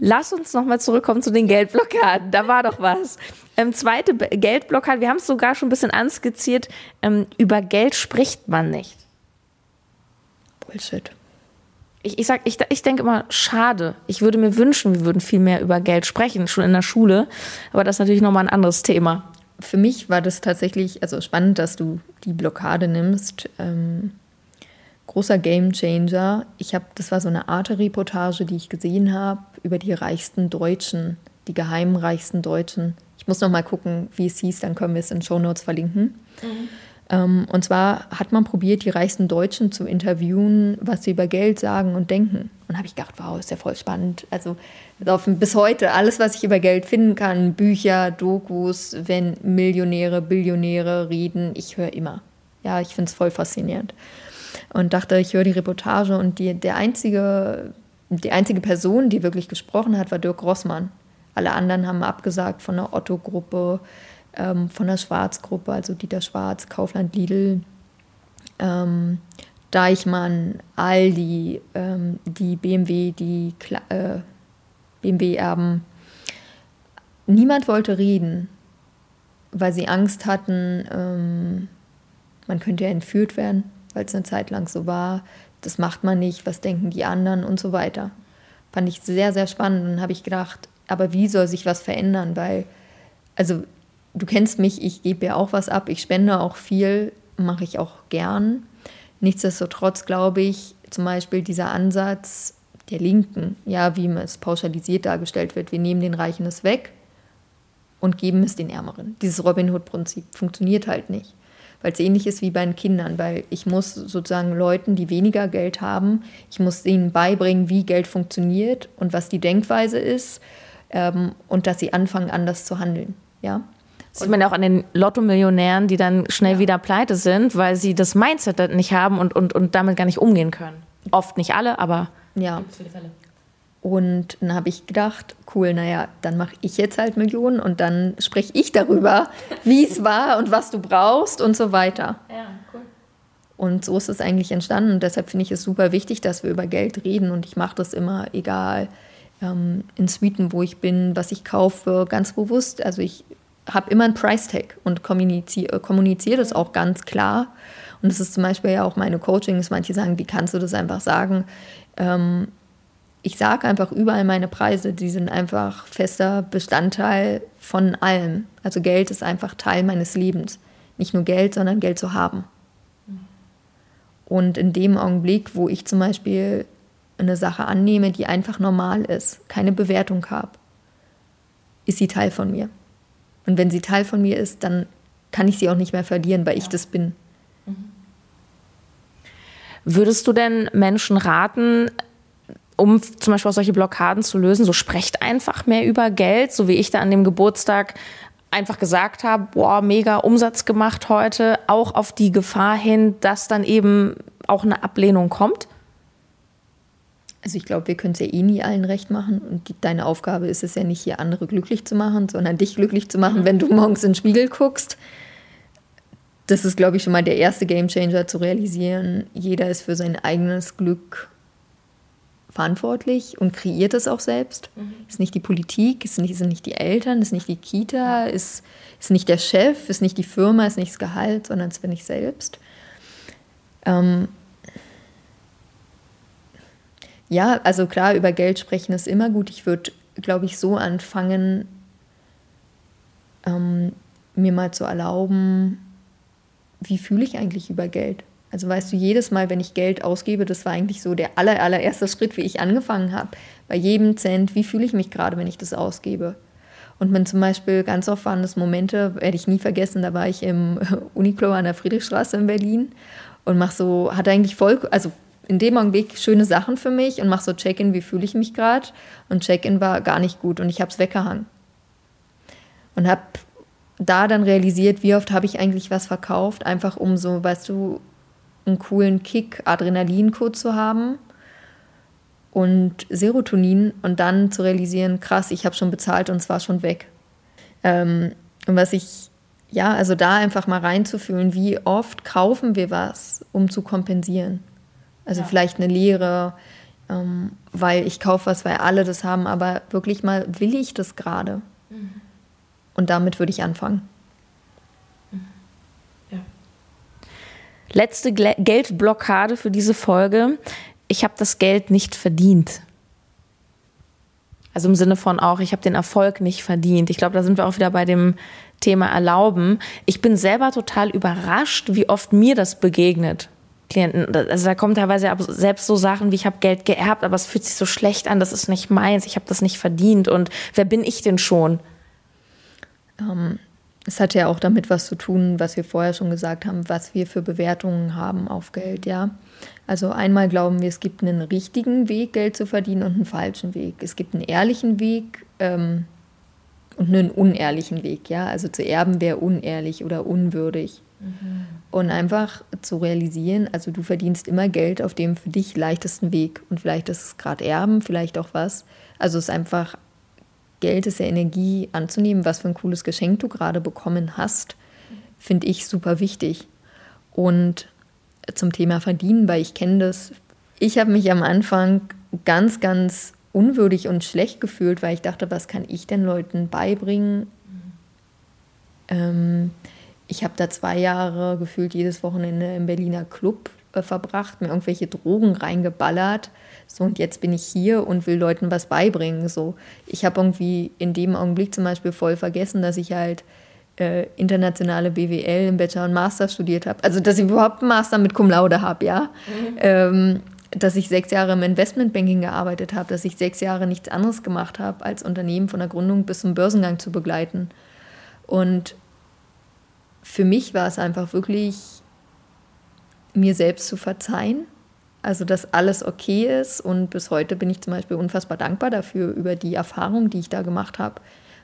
Lass uns nochmal zurückkommen zu den Geldblockaden. Da war doch was. Ähm, zweite Geldblockade, wir haben es sogar schon ein bisschen anskizziert. Ähm, über Geld spricht man nicht. Bullshit. Ich, ich, sag, ich, ich denke immer, schade. Ich würde mir wünschen, wir würden viel mehr über Geld sprechen, schon in der Schule. Aber das ist natürlich nochmal ein anderes Thema. Für mich war das tatsächlich, also spannend, dass du die Blockade nimmst. Ähm, großer Gamechanger. Ich habe, das war so eine Arte-Reportage, die ich gesehen habe über die reichsten Deutschen, die geheimen reichsten Deutschen. Ich muss noch mal gucken, wie es hieß, dann können wir es in Show Notes verlinken. Mhm. Ähm, und zwar hat man probiert, die reichsten Deutschen zu interviewen, was sie über Geld sagen und denken. Und habe ich gedacht, wow, ist ja voll spannend. Also bis heute alles, was ich über Geld finden kann, Bücher, Dokus, wenn Millionäre, Billionäre reden, ich höre immer. Ja, ich finde es voll faszinierend. Und dachte, ich höre die Reportage und die, der einzige, die einzige Person, die wirklich gesprochen hat, war Dirk Rossmann. Alle anderen haben abgesagt von der Otto-Gruppe, ähm, von der Schwarz-Gruppe, also Dieter Schwarz, Kaufland Lidl, ähm, Deichmann, Aldi, ähm, die BMW, die äh, BMW-Erben. Niemand wollte reden, weil sie Angst hatten, ähm, man könnte ja entführt werden, weil es eine Zeit lang so war. Das macht man nicht, was denken die anderen und so weiter. Fand ich sehr, sehr spannend und habe ich gedacht, aber wie soll sich was verändern? Weil, also du kennst mich, ich gebe ja auch was ab, ich spende auch viel, mache ich auch gern. Nichtsdestotrotz glaube ich, zum Beispiel dieser Ansatz der Linken, ja, wie es pauschalisiert dargestellt wird, wir nehmen den Reichen es weg und geben es den Ärmeren. Dieses Robin Hood-Prinzip funktioniert halt nicht, weil es ähnlich ist wie bei den Kindern, weil ich muss sozusagen Leuten, die weniger Geld haben, ich muss ihnen beibringen, wie Geld funktioniert und was die Denkweise ist ähm, und dass sie anfangen, anders zu handeln. Ja? sieht man ja auch an den Lotto-Millionären, die dann schnell ja. wieder pleite sind, weil sie das Mindset nicht haben und, und, und damit gar nicht umgehen können. Oft nicht alle, aber ja. Und dann habe ich gedacht, cool, naja, dann mache ich jetzt halt Millionen und dann spreche ich darüber, wie es war und was du brauchst und so weiter. Ja, cool. Und so ist es eigentlich entstanden und deshalb finde ich es super wichtig, dass wir über Geld reden und ich mache das immer, egal ähm, in Suiten, wo ich bin, was ich kaufe, ganz bewusst. Also ich habe immer einen Price-Tag und kommuniziere kommunizier das auch ganz klar. Und das ist zum Beispiel ja auch meine Coachings. Manche sagen, wie kannst du das einfach sagen? Ähm, ich sage einfach überall meine Preise, die sind einfach fester Bestandteil von allem. Also Geld ist einfach Teil meines Lebens. Nicht nur Geld, sondern Geld zu haben. Und in dem Augenblick, wo ich zum Beispiel eine Sache annehme, die einfach normal ist, keine Bewertung habe, ist sie Teil von mir. Und wenn sie Teil von mir ist, dann kann ich sie auch nicht mehr verlieren, weil ja. ich das bin. Mhm. Würdest du denn Menschen raten, um zum Beispiel auch solche Blockaden zu lösen, so sprecht einfach mehr über Geld, so wie ich da an dem Geburtstag einfach gesagt habe, boah, mega Umsatz gemacht heute, auch auf die Gefahr hin, dass dann eben auch eine Ablehnung kommt? Also ich glaube, wir können es ja eh nie allen recht machen. Und die, deine Aufgabe ist es ja nicht, hier andere glücklich zu machen, sondern dich glücklich zu machen, wenn du morgens in den Spiegel guckst. Das ist, glaube ich, schon mal der erste Gamechanger zu realisieren. Jeder ist für sein eigenes Glück verantwortlich und kreiert es auch selbst. Mhm. Ist nicht die Politik, ist nicht, sind nicht die Eltern, ist nicht die Kita, ist, ist nicht der Chef, ist nicht die Firma, ist nicht das Gehalt, sondern es bin ich selbst. Ähm, ja, also klar, über Geld sprechen ist immer gut. Ich würde, glaube ich, so anfangen, ähm, mir mal zu erlauben, wie fühle ich eigentlich über Geld? Also weißt du, jedes Mal, wenn ich Geld ausgebe, das war eigentlich so der aller, allererste Schritt, wie ich angefangen habe. Bei jedem Cent, wie fühle ich mich gerade, wenn ich das ausgebe? Und wenn zum Beispiel ganz oft waren das Momente, werde ich nie vergessen, da war ich im Uniqlo an der Friedrichstraße in Berlin und mach so, hatte eigentlich voll, also in dem Augenblick schöne Sachen für mich und mach so Check-in, wie fühle ich mich gerade. Und Check-in war gar nicht gut und ich habe es weggehangen. Und habe da dann realisiert, wie oft habe ich eigentlich was verkauft, einfach um so, weißt du, einen coolen Kick, Adrenalincode zu haben und Serotonin und dann zu realisieren, krass, ich habe schon bezahlt und es war schon weg. Ähm, und was ich, ja, also da einfach mal reinzufühlen, wie oft kaufen wir was, um zu kompensieren. Also ja. vielleicht eine Lehre, ähm, weil ich kaufe was, weil alle das haben, aber wirklich mal, will ich das gerade? Mhm. Und damit würde ich anfangen. Mhm. Ja. Letzte Gle Geldblockade für diese Folge. Ich habe das Geld nicht verdient. Also im Sinne von auch, ich habe den Erfolg nicht verdient. Ich glaube, da sind wir auch wieder bei dem Thema Erlauben. Ich bin selber total überrascht, wie oft mir das begegnet. Klienten. Also da kommen teilweise selbst so Sachen wie ich habe Geld geerbt, aber es fühlt sich so schlecht an, das ist nicht meins, ich habe das nicht verdient und wer bin ich denn schon? Ähm, es hat ja auch damit was zu tun, was wir vorher schon gesagt haben, was wir für Bewertungen haben auf Geld, ja. Also einmal glauben wir, es gibt einen richtigen Weg, Geld zu verdienen und einen falschen Weg. Es gibt einen ehrlichen Weg ähm, und einen unehrlichen Weg, ja. Also zu erben wäre unehrlich oder unwürdig. Mhm. Und einfach zu realisieren, also du verdienst immer Geld auf dem für dich leichtesten Weg. Und vielleicht ist es gerade Erben, vielleicht auch was. Also es ist einfach, Geld ist ja Energie anzunehmen, was für ein cooles Geschenk du gerade bekommen hast, finde ich super wichtig. Und zum Thema Verdienen, weil ich kenne das. Ich habe mich am Anfang ganz, ganz unwürdig und schlecht gefühlt, weil ich dachte, was kann ich denn Leuten beibringen? Ähm, ich habe da zwei Jahre gefühlt jedes Wochenende im Berliner Club äh, verbracht, mir irgendwelche Drogen reingeballert. So, und jetzt bin ich hier und will Leuten was beibringen. So, ich habe irgendwie in dem Augenblick zum Beispiel voll vergessen, dass ich halt äh, internationale BWL im Bachelor und Master studiert habe. Also, dass ich überhaupt einen Master mit Cum Laude habe, ja. Mhm. Ähm, dass ich sechs Jahre im Investmentbanking gearbeitet habe, dass ich sechs Jahre nichts anderes gemacht habe, als Unternehmen von der Gründung bis zum Börsengang zu begleiten. Und für mich war es einfach wirklich, mir selbst zu verzeihen. Also, dass alles okay ist. Und bis heute bin ich zum Beispiel unfassbar dankbar dafür, über die Erfahrung, die ich da gemacht habe,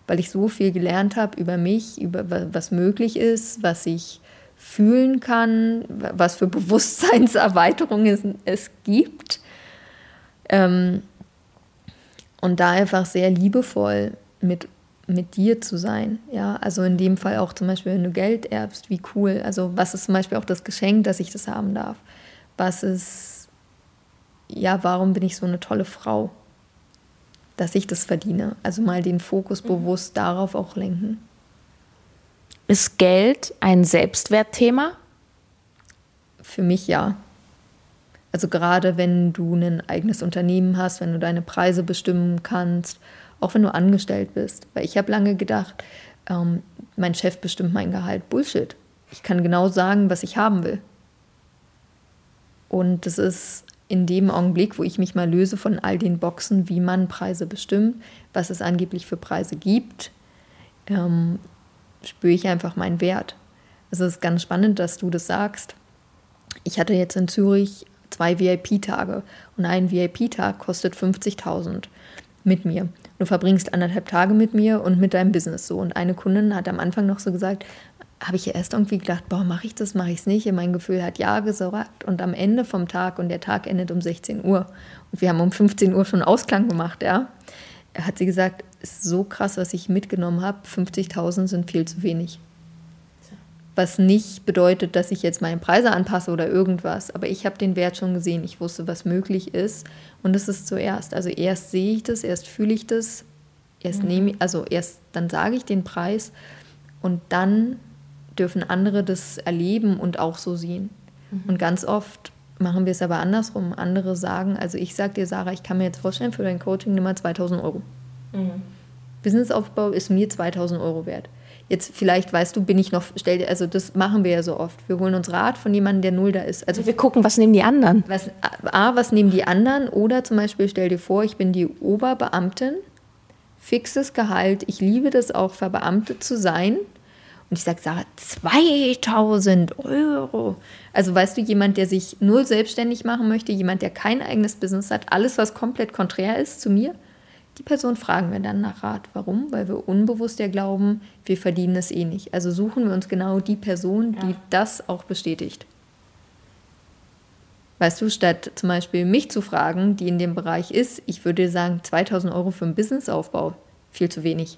weil ich so viel gelernt habe über mich, über was möglich ist, was ich fühlen kann, was für Bewusstseinserweiterungen es, es gibt. Ähm, und da einfach sehr liebevoll mit mit dir zu sein. Ja, also in dem Fall auch zum Beispiel, wenn du Geld erbst, wie cool. Also was ist zum Beispiel auch das Geschenk, dass ich das haben darf? Was ist, ja, warum bin ich so eine tolle Frau? Dass ich das verdiene. Also mal den Fokus mhm. bewusst darauf auch lenken. Ist Geld ein Selbstwertthema? Für mich ja. Also gerade wenn du ein eigenes Unternehmen hast, wenn du deine Preise bestimmen kannst auch wenn du angestellt bist. Weil ich habe lange gedacht, ähm, mein Chef bestimmt mein Gehalt. Bullshit. Ich kann genau sagen, was ich haben will. Und das ist in dem Augenblick, wo ich mich mal löse von all den Boxen, wie man Preise bestimmt, was es angeblich für Preise gibt, ähm, spüre ich einfach meinen Wert. Es ist ganz spannend, dass du das sagst. Ich hatte jetzt in Zürich zwei VIP-Tage und ein VIP-Tag kostet 50.000 mit mir. Du verbringst anderthalb Tage mit mir und mit deinem Business so. Und eine Kundin hat am Anfang noch so gesagt, habe ich ja erst irgendwie gedacht, boah, mache ich das, mache ich es nicht. Und mein Gefühl hat ja gesagt. Und am Ende vom Tag, und der Tag endet um 16 Uhr, und wir haben um 15 Uhr schon Ausklang gemacht, ja, hat sie gesagt, ist so krass, was ich mitgenommen habe, 50.000 sind viel zu wenig. Was nicht bedeutet, dass ich jetzt meine Preise anpasse oder irgendwas. Aber ich habe den Wert schon gesehen. Ich wusste, was möglich ist. Und das ist zuerst. Also erst sehe ich das, erst fühle ich das, erst mhm. nehme also erst dann sage ich den Preis und dann dürfen andere das erleben und auch so sehen. Mhm. Und ganz oft machen wir es aber andersrum. Andere sagen, also ich sage dir, Sarah, ich kann mir jetzt vorstellen, für dein Coaching nimm mal 2000 Euro. Mhm. Businessaufbau ist mir 2000 Euro wert. Jetzt vielleicht weißt du, bin ich noch, stell dir, also das machen wir ja so oft. Wir holen uns Rat von jemandem, der null da ist. Also wir gucken, was nehmen die anderen? Was, A, was nehmen die anderen? Oder zum Beispiel stell dir vor, ich bin die Oberbeamtin fixes Gehalt. Ich liebe das auch, verbeamtet zu sein. Und ich sage, Sarah, 2000 Euro. Also weißt du, jemand, der sich nur selbstständig machen möchte, jemand, der kein eigenes Business hat, alles, was komplett konträr ist zu mir, die Person fragen wir dann nach Rat. Warum? Weil wir unbewusst ja glauben, wir verdienen es eh nicht. Also suchen wir uns genau die Person, die das auch bestätigt. Weißt du, statt zum Beispiel mich zu fragen, die in dem Bereich ist, ich würde sagen, 2000 Euro für einen Businessaufbau, viel zu wenig.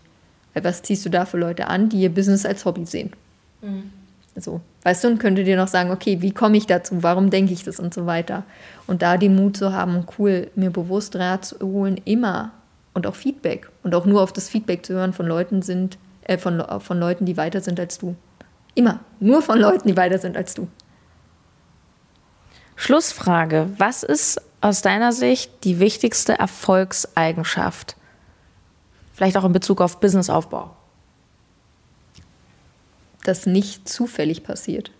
Weil was ziehst du da für Leute an, die ihr Business als Hobby sehen? Mhm. So, weißt du, und könnte dir noch sagen, okay, wie komme ich dazu? Warum denke ich das und so weiter? Und da den Mut zu haben, cool, mir bewusst Rat zu holen, immer und auch Feedback und auch nur auf das Feedback zu hören von Leuten sind, äh, von, von Leuten, die weiter sind als du. Immer. Nur von Leuten, die weiter sind als du. Schlussfrage. Was ist aus deiner Sicht die wichtigste Erfolgseigenschaft? Vielleicht auch in Bezug auf Businessaufbau. Dass nicht zufällig passiert.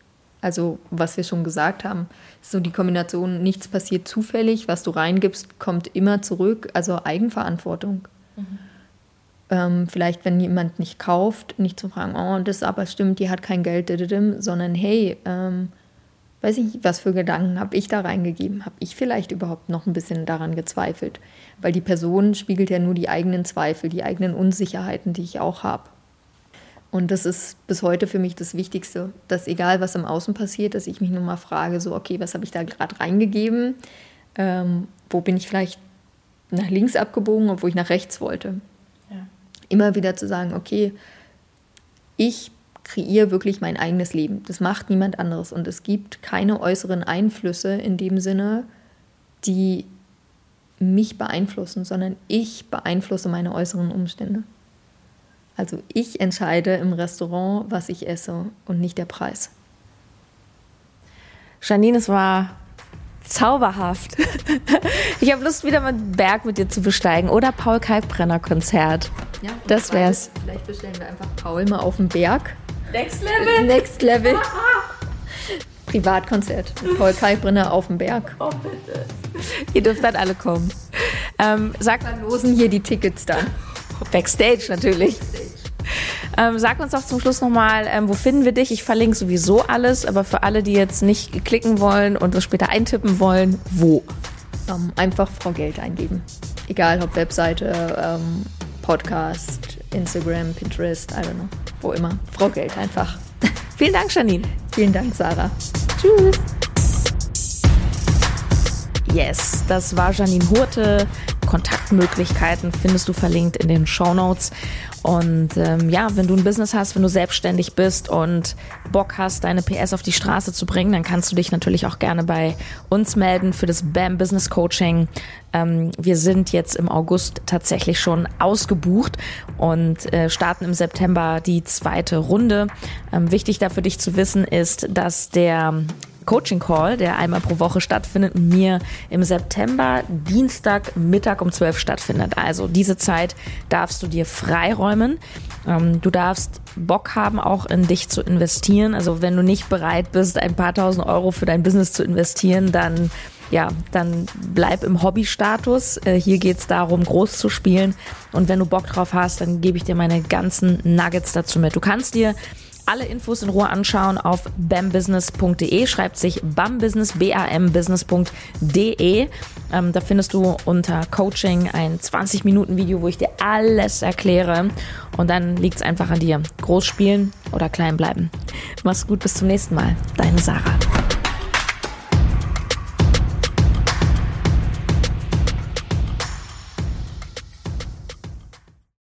Also, was wir schon gesagt haben, so die Kombination, nichts passiert zufällig, was du reingibst, kommt immer zurück. Also Eigenverantwortung. Mhm. Ähm, vielleicht, wenn jemand nicht kauft, nicht zu fragen, oh, das aber stimmt, die hat kein Geld, sondern hey, ähm, weiß ich, was für Gedanken habe ich da reingegeben? Habe ich vielleicht überhaupt noch ein bisschen daran gezweifelt? Weil die Person spiegelt ja nur die eigenen Zweifel, die eigenen Unsicherheiten, die ich auch habe. Und das ist bis heute für mich das Wichtigste, dass egal was im Außen passiert, dass ich mich nur mal frage, so, okay, was habe ich da gerade reingegeben? Ähm, wo bin ich vielleicht nach links abgebogen, obwohl ich nach rechts wollte? Ja. Immer wieder zu sagen, okay, ich kreiere wirklich mein eigenes Leben. Das macht niemand anderes. Und es gibt keine äußeren Einflüsse in dem Sinne, die mich beeinflussen, sondern ich beeinflusse meine äußeren Umstände. Also ich entscheide im Restaurant, was ich esse und nicht der Preis. Janine, es war zauberhaft. Ich habe Lust, wieder mal einen Berg mit dir zu besteigen oder Paul Kalkbrenner Konzert. Ja, das wär's. Vielleicht bestellen wir einfach Paul mal auf den Berg Next Level? Next Level. Privatkonzert Paul Kalkbrenner auf dem Berg. Oh, bitte. Ihr dürft dann alle kommen. Ähm, sag mal, losen hier die Tickets dann. Backstage natürlich. Backstage. Ähm, sag uns doch zum Schluss nochmal, ähm, wo finden wir dich? Ich verlinke sowieso alles, aber für alle, die jetzt nicht klicken wollen und das später eintippen wollen, wo? Ähm, einfach Frau Geld eingeben. Egal ob Webseite, ähm, Podcast, Instagram, Pinterest, I don't know wo immer. Frau Geld einfach. Vielen Dank, Janine. Vielen Dank, Sarah. Tschüss. Yes, das war Janine Hurte. Kontaktmöglichkeiten findest du verlinkt in den Show Notes. Und ähm, ja, wenn du ein Business hast, wenn du selbstständig bist und Bock hast, deine PS auf die Straße zu bringen, dann kannst du dich natürlich auch gerne bei uns melden für das BAM Business Coaching. Ähm, wir sind jetzt im August tatsächlich schon ausgebucht und äh, starten im September die zweite Runde. Ähm, wichtig da für dich zu wissen ist, dass der Coaching Call, der einmal pro Woche stattfindet, mir im September Dienstag Mittag um 12 stattfindet. Also diese Zeit darfst du dir freiräumen. Ähm, du darfst Bock haben, auch in dich zu investieren. Also wenn du nicht bereit bist, ein paar tausend Euro für dein Business zu investieren, dann ja, dann bleib im Hobbystatus. Äh, hier geht's darum, groß zu spielen. Und wenn du Bock drauf hast, dann gebe ich dir meine ganzen Nuggets dazu mit. Du kannst dir alle Infos in Ruhe anschauen auf bambusiness.de. Schreibt sich bambusiness, b-a-m-business.de. Ähm, da findest du unter Coaching ein 20-Minuten-Video, wo ich dir alles erkläre. Und dann liegt es einfach an dir. Groß spielen oder klein bleiben. Mach's gut, bis zum nächsten Mal. Deine Sarah.